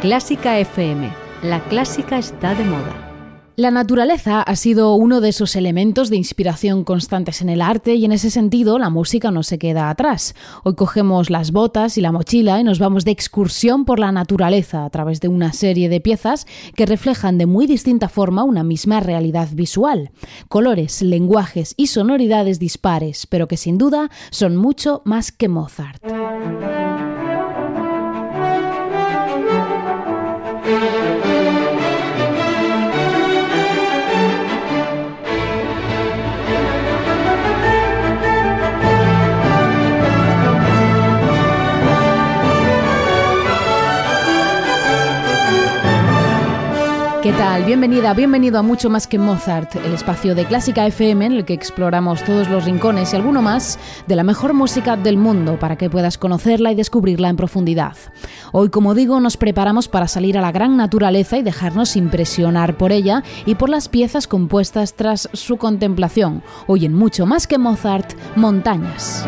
Clásica FM. La clásica está de moda. La naturaleza ha sido uno de esos elementos de inspiración constantes en el arte y en ese sentido la música no se queda atrás. Hoy cogemos las botas y la mochila y nos vamos de excursión por la naturaleza a través de una serie de piezas que reflejan de muy distinta forma una misma realidad visual. Colores, lenguajes y sonoridades dispares, pero que sin duda son mucho más que Mozart. ¿Qué tal? Bienvenida, bienvenido a Mucho Más que Mozart, el espacio de Clásica FM en el que exploramos todos los rincones y alguno más de la mejor música del mundo para que puedas conocerla y descubrirla en profundidad. Hoy, como digo, nos preparamos para salir a la gran naturaleza y dejarnos impresionar por ella y por las piezas compuestas tras su contemplación. Hoy en Mucho Más que Mozart, Montañas.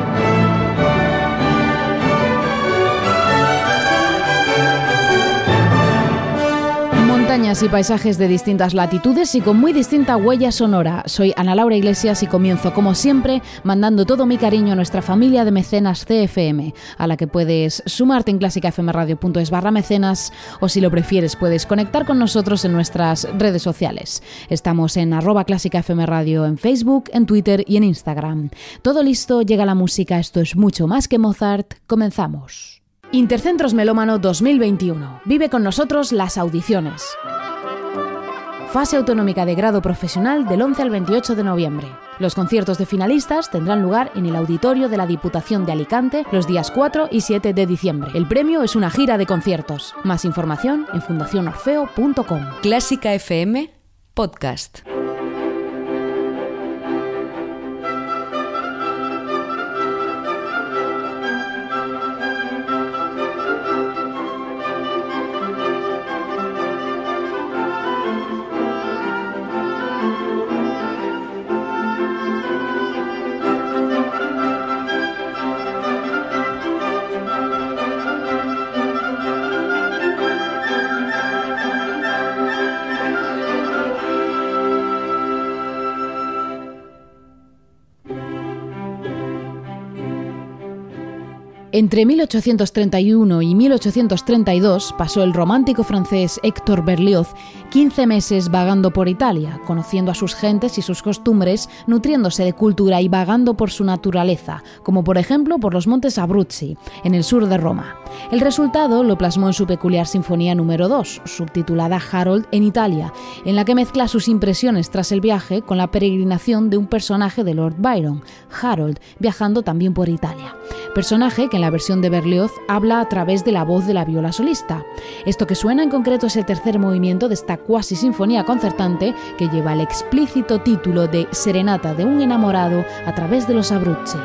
Y paisajes de distintas latitudes y con muy distinta huella sonora. Soy Ana Laura Iglesias y comienzo, como siempre, mandando todo mi cariño a nuestra familia de mecenas CFM, a la que puedes sumarte en clásicafmradio.es barra mecenas o si lo prefieres puedes conectar con nosotros en nuestras redes sociales. Estamos en arroba clásicafmradio en Facebook, en Twitter y en Instagram. Todo listo, llega la música, esto es mucho más que Mozart, comenzamos. Intercentros Melómano 2021. Vive con nosotros las audiciones. Fase autonómica de grado profesional del 11 al 28 de noviembre. Los conciertos de finalistas tendrán lugar en el auditorio de la Diputación de Alicante los días 4 y 7 de diciembre. El premio es una gira de conciertos. Más información en fundacionorfeo.com. Clásica FM Podcast. Entre 1831 y 1832 pasó el romántico francés Héctor Berlioz 15 meses vagando por Italia, conociendo a sus gentes y sus costumbres, nutriéndose de cultura y vagando por su naturaleza, como por ejemplo por los montes Abruzzi, en el sur de Roma. El resultado lo plasmó en su peculiar Sinfonía número 2, subtitulada Harold en Italia, en la que mezcla sus impresiones tras el viaje con la peregrinación de un personaje de Lord Byron, Harold, viajando también por Italia. Personaje que en la versión de Berlioz habla a través de la voz de la viola solista. Esto que suena en concreto es el tercer movimiento de esta cuasi sinfonía concertante que lleva el explícito título de Serenata de un enamorado a través de los Abruzzi.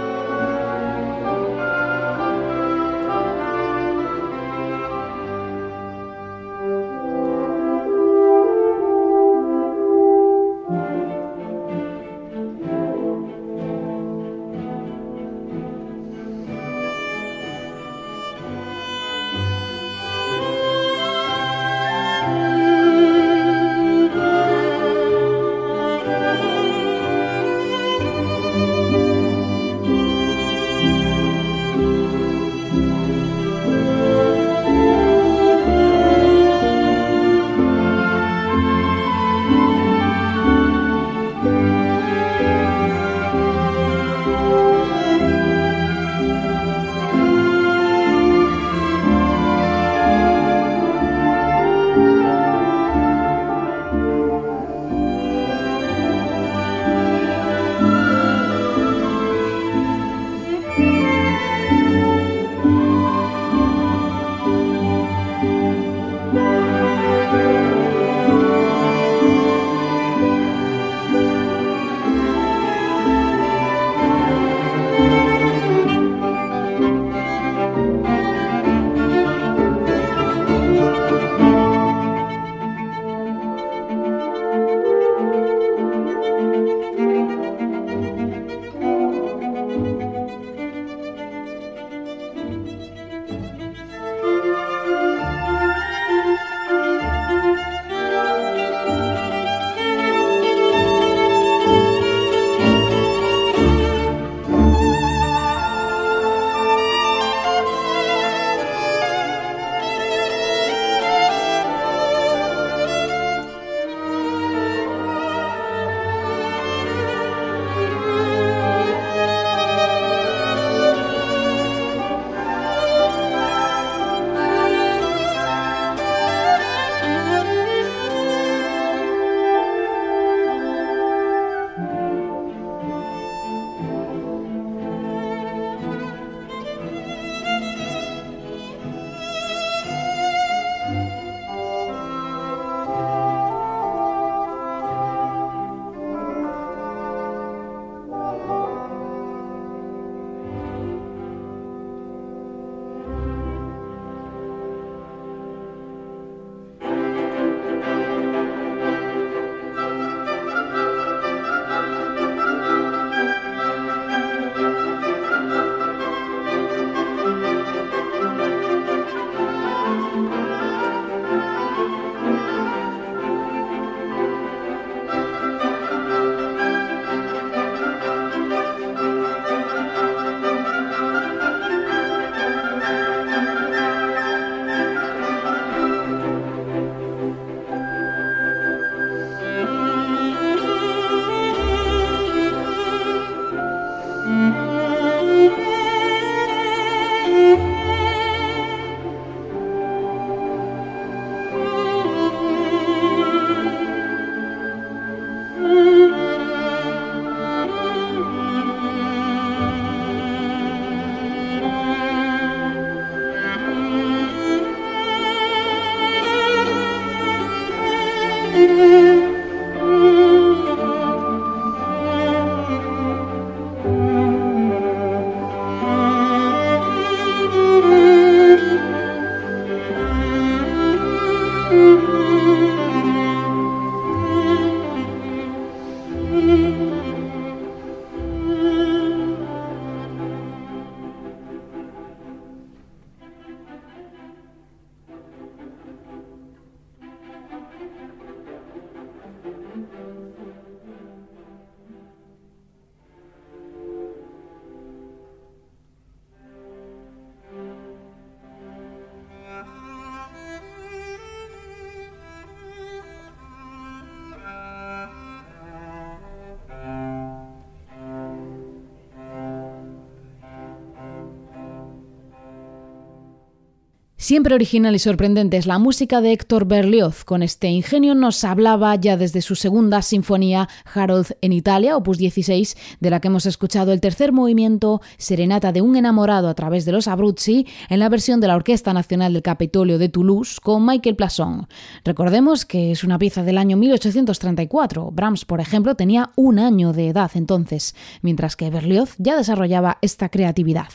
Siempre original y sorprendente es la música de Héctor Berlioz. Con este ingenio nos hablaba ya desde su segunda sinfonía Harold en Italia, opus 16, de la que hemos escuchado el tercer movimiento Serenata de un enamorado a través de los Abruzzi en la versión de la Orquesta Nacional del Capitolio de Toulouse con Michael Plasson. Recordemos que es una pieza del año 1834. Brahms, por ejemplo, tenía un año de edad entonces, mientras que Berlioz ya desarrollaba esta creatividad.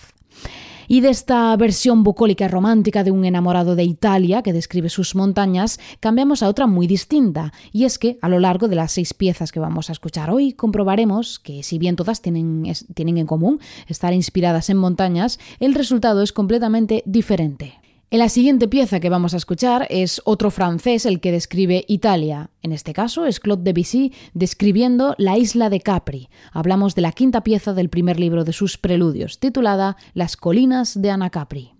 Y de esta versión bucólica romántica de un enamorado de Italia que describe sus montañas, cambiamos a otra muy distinta, y es que a lo largo de las seis piezas que vamos a escuchar hoy comprobaremos que si bien todas tienen, tienen en común estar inspiradas en montañas, el resultado es completamente diferente. En la siguiente pieza que vamos a escuchar es otro francés el que describe Italia. En este caso es Claude Debussy describiendo la isla de Capri. Hablamos de la quinta pieza del primer libro de sus preludios, titulada Las colinas de Anacapri.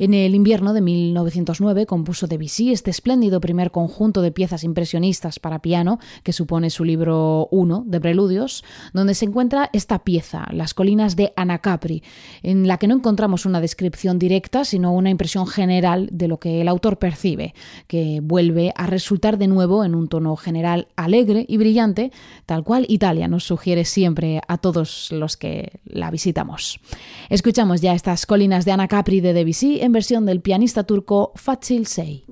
En el invierno de 1909 compuso Debussy este espléndido primer conjunto de piezas impresionistas para piano, que supone su libro 1 de Preludios, donde se encuentra esta pieza, Las colinas de Anacapri, en la que no encontramos una descripción directa, sino una impresión general de lo que el autor percibe, que vuelve a resultar de nuevo en un tono general alegre y brillante, tal cual Italia nos sugiere siempre a todos los que la visitamos. Escuchamos ya estas colinas de Anacapri de Debussy versión del pianista turco Fatsil Sey.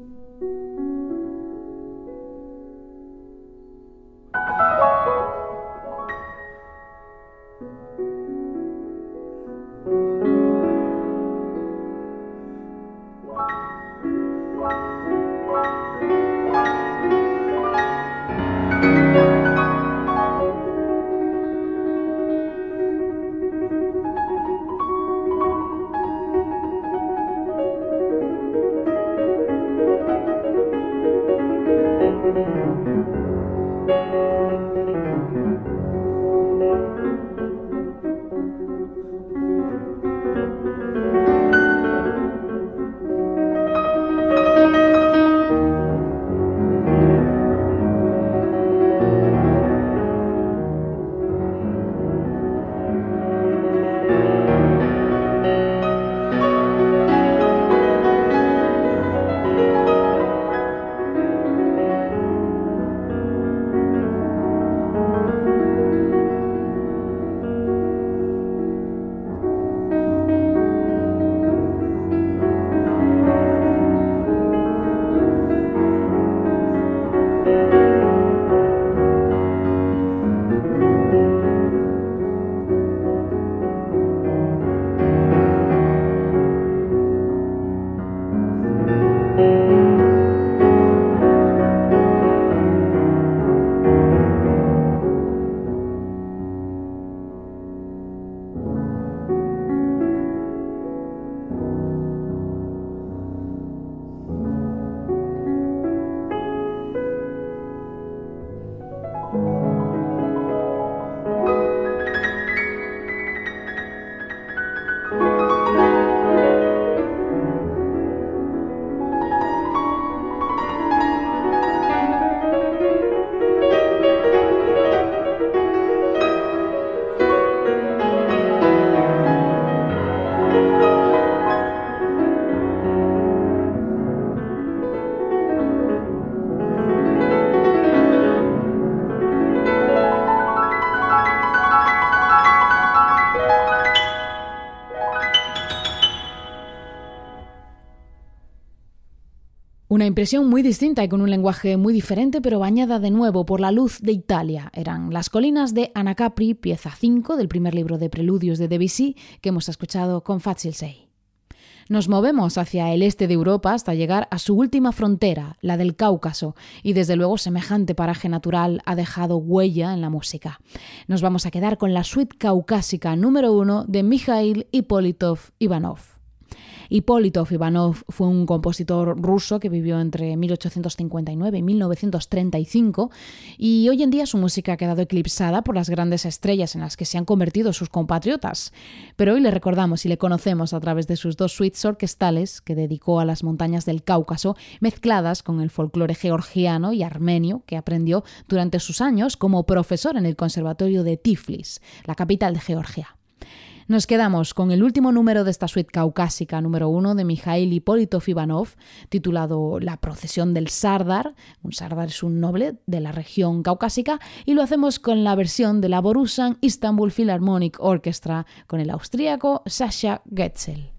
Impresión muy distinta y con un lenguaje muy diferente, pero bañada de nuevo por la luz de Italia. Eran Las colinas de Anacapri, pieza 5 del primer libro de preludios de Debussy que hemos escuchado con Say. Nos movemos hacia el este de Europa hasta llegar a su última frontera, la del Cáucaso, y desde luego semejante paraje natural ha dejado huella en la música. Nos vamos a quedar con la suite caucásica número uno de Mikhail Ippolitov Ivanov. Hipólito Ivanov fue un compositor ruso que vivió entre 1859 y 1935 y hoy en día su música ha quedado eclipsada por las grandes estrellas en las que se han convertido sus compatriotas. Pero hoy le recordamos y le conocemos a través de sus dos suites orquestales que dedicó a las montañas del Cáucaso, mezcladas con el folclore georgiano y armenio que aprendió durante sus años como profesor en el Conservatorio de Tiflis, la capital de Georgia. Nos quedamos con el último número de esta suite caucásica, número uno, de Mikhail Hipólito Ivanov, titulado La procesión del Sardar. Un Sardar es un noble de la región caucásica, y lo hacemos con la versión de la Borusan Istanbul Philharmonic Orchestra, con el austríaco Sascha Getzel.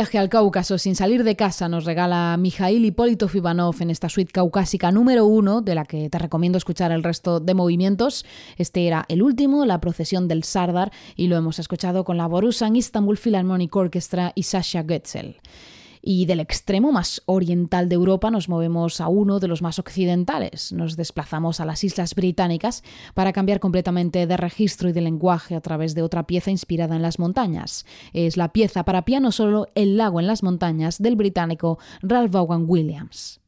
Viaje al Cáucaso sin salir de casa nos regala Mijail Hipólito Fibanov en esta suite caucásica número uno, de la que te recomiendo escuchar el resto de movimientos. Este era el último, la procesión del Sardar, y lo hemos escuchado con la Borusan Istanbul Philharmonic Orchestra y Sasha Goetzel y del extremo más oriental de Europa nos movemos a uno de los más occidentales. Nos desplazamos a las Islas Británicas para cambiar completamente de registro y de lenguaje a través de otra pieza inspirada en las montañas. Es la pieza para piano solo El lago en las montañas del británico Ralph Vaughan Williams.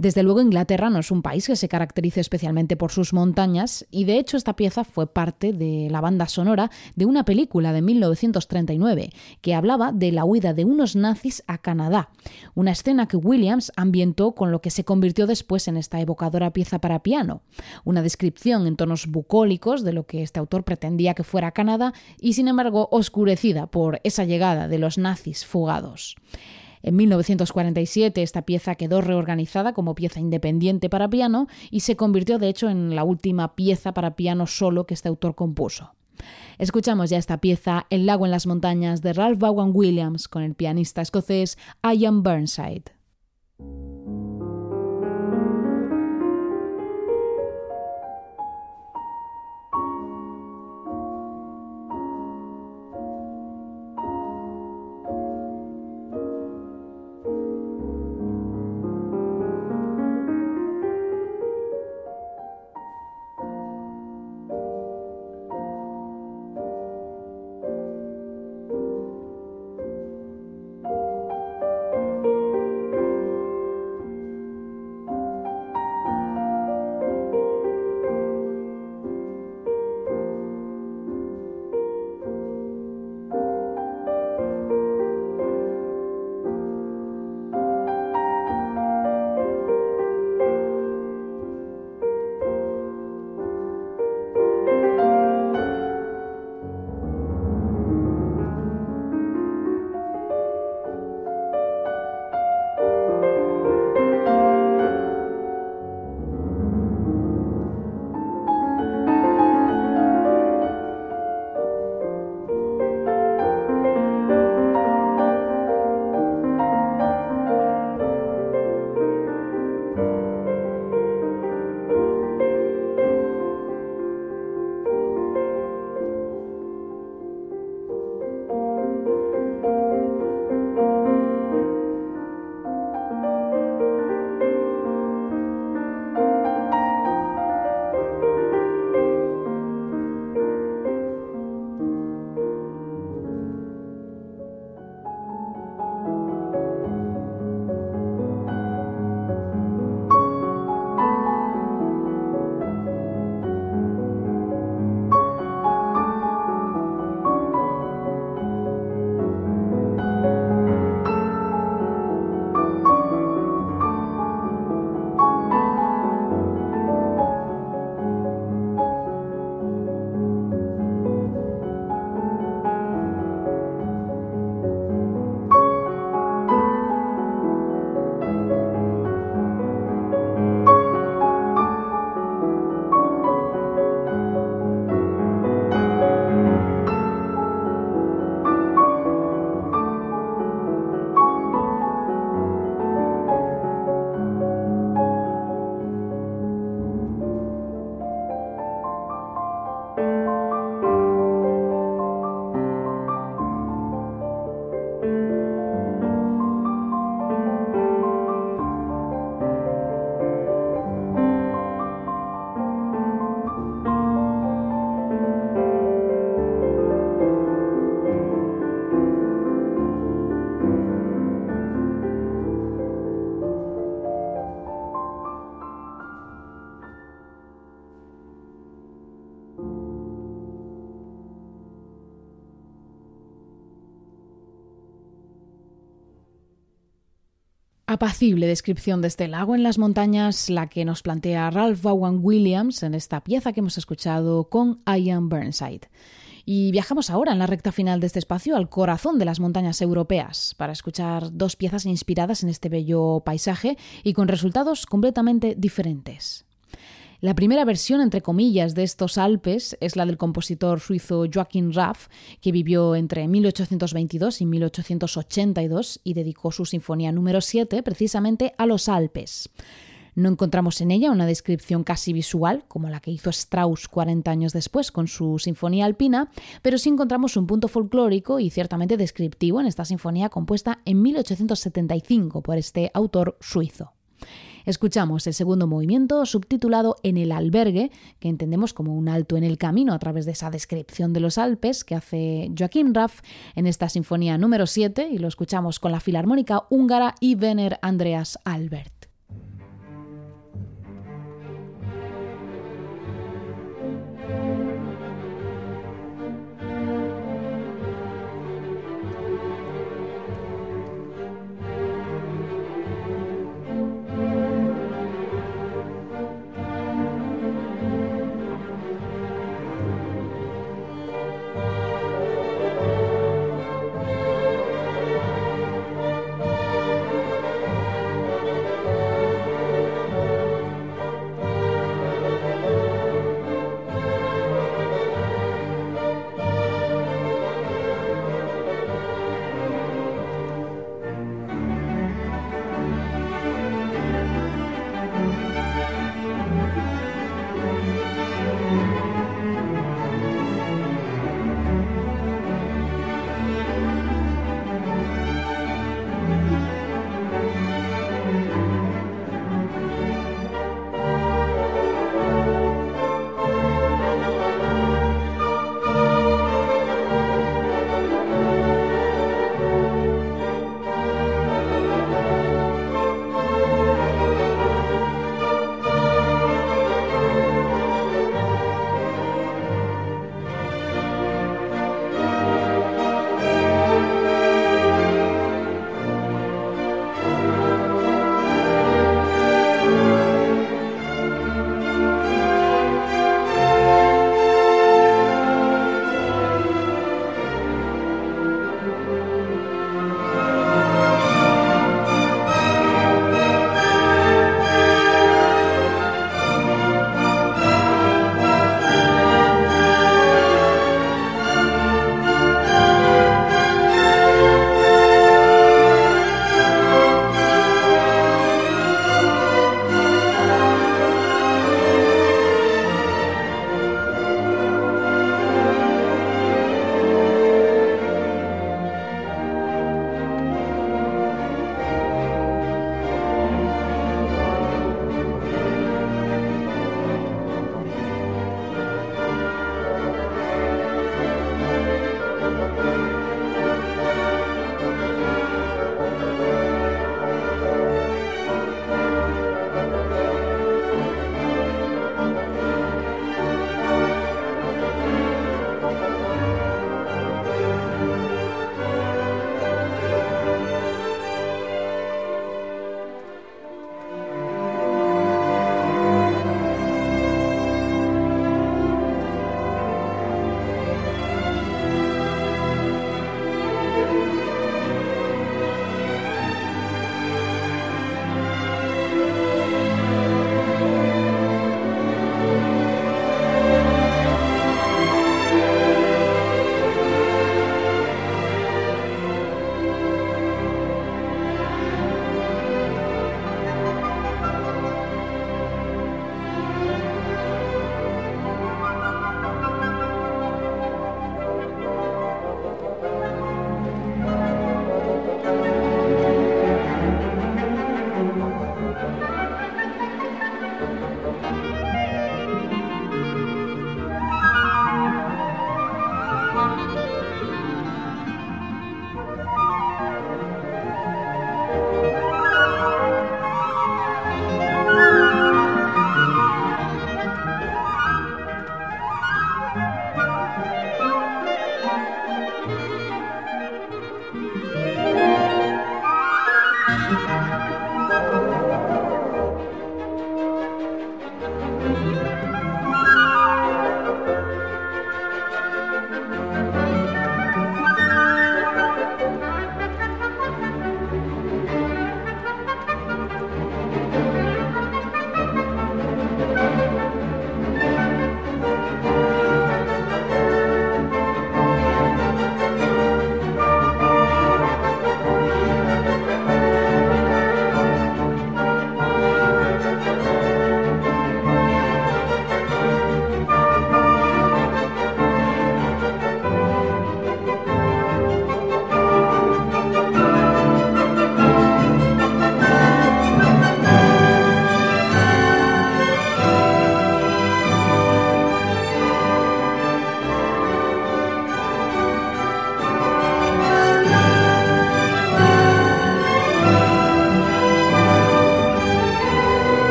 Desde luego Inglaterra no es un país que se caracterice especialmente por sus montañas y de hecho esta pieza fue parte de la banda sonora de una película de 1939 que hablaba de la huida de unos nazis a Canadá, una escena que Williams ambientó con lo que se convirtió después en esta evocadora pieza para piano, una descripción en tonos bucólicos de lo que este autor pretendía que fuera Canadá y sin embargo oscurecida por esa llegada de los nazis fugados. En 1947 esta pieza quedó reorganizada como pieza independiente para piano y se convirtió de hecho en la última pieza para piano solo que este autor compuso. Escuchamos ya esta pieza El lago en las montañas de Ralph Vaughan Williams con el pianista escocés Ian Burnside. Apacible descripción de este lago en las montañas, la que nos plantea Ralph Vaughan Williams en esta pieza que hemos escuchado con Ian Burnside. Y viajamos ahora en la recta final de este espacio al corazón de las montañas europeas para escuchar dos piezas inspiradas en este bello paisaje y con resultados completamente diferentes. La primera versión, entre comillas, de estos Alpes es la del compositor suizo Joachim Raff, que vivió entre 1822 y 1882 y dedicó su sinfonía número 7 precisamente a los Alpes. No encontramos en ella una descripción casi visual, como la que hizo Strauss 40 años después con su Sinfonía Alpina, pero sí encontramos un punto folclórico y ciertamente descriptivo en esta sinfonía compuesta en 1875 por este autor suizo. Escuchamos el segundo movimiento subtitulado En el albergue, que entendemos como un alto en el camino a través de esa descripción de los Alpes que hace Joachim Raff en esta sinfonía número 7 y lo escuchamos con la Filarmónica Húngara y Vener Andreas Albert.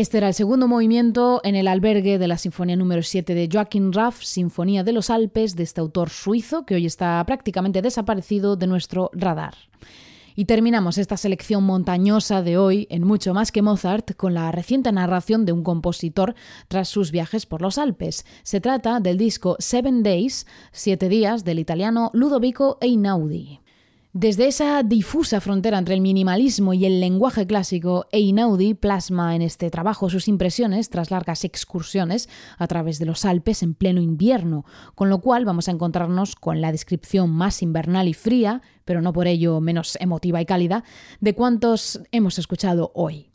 Este era el segundo movimiento en el albergue de la Sinfonía número 7 de Joachim Raff, Sinfonía de los Alpes, de este autor suizo que hoy está prácticamente desaparecido de nuestro radar. Y terminamos esta selección montañosa de hoy en mucho más que Mozart con la reciente narración de un compositor tras sus viajes por los Alpes. Se trata del disco Seven Days, Siete Días, del italiano Ludovico Einaudi. Desde esa difusa frontera entre el minimalismo y el lenguaje clásico, Einaudi plasma en este trabajo sus impresiones tras largas excursiones a través de los Alpes en pleno invierno, con lo cual vamos a encontrarnos con la descripción más invernal y fría, pero no por ello menos emotiva y cálida, de cuantos hemos escuchado hoy.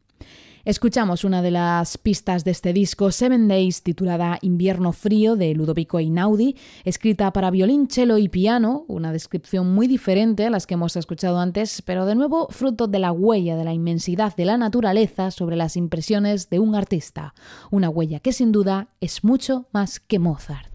Escuchamos una de las pistas de este disco, Seven Days, titulada Invierno Frío, de Ludovico Einaudi, escrita para violín, cello y piano, una descripción muy diferente a las que hemos escuchado antes, pero de nuevo fruto de la huella de la inmensidad de la naturaleza sobre las impresiones de un artista, una huella que sin duda es mucho más que Mozart.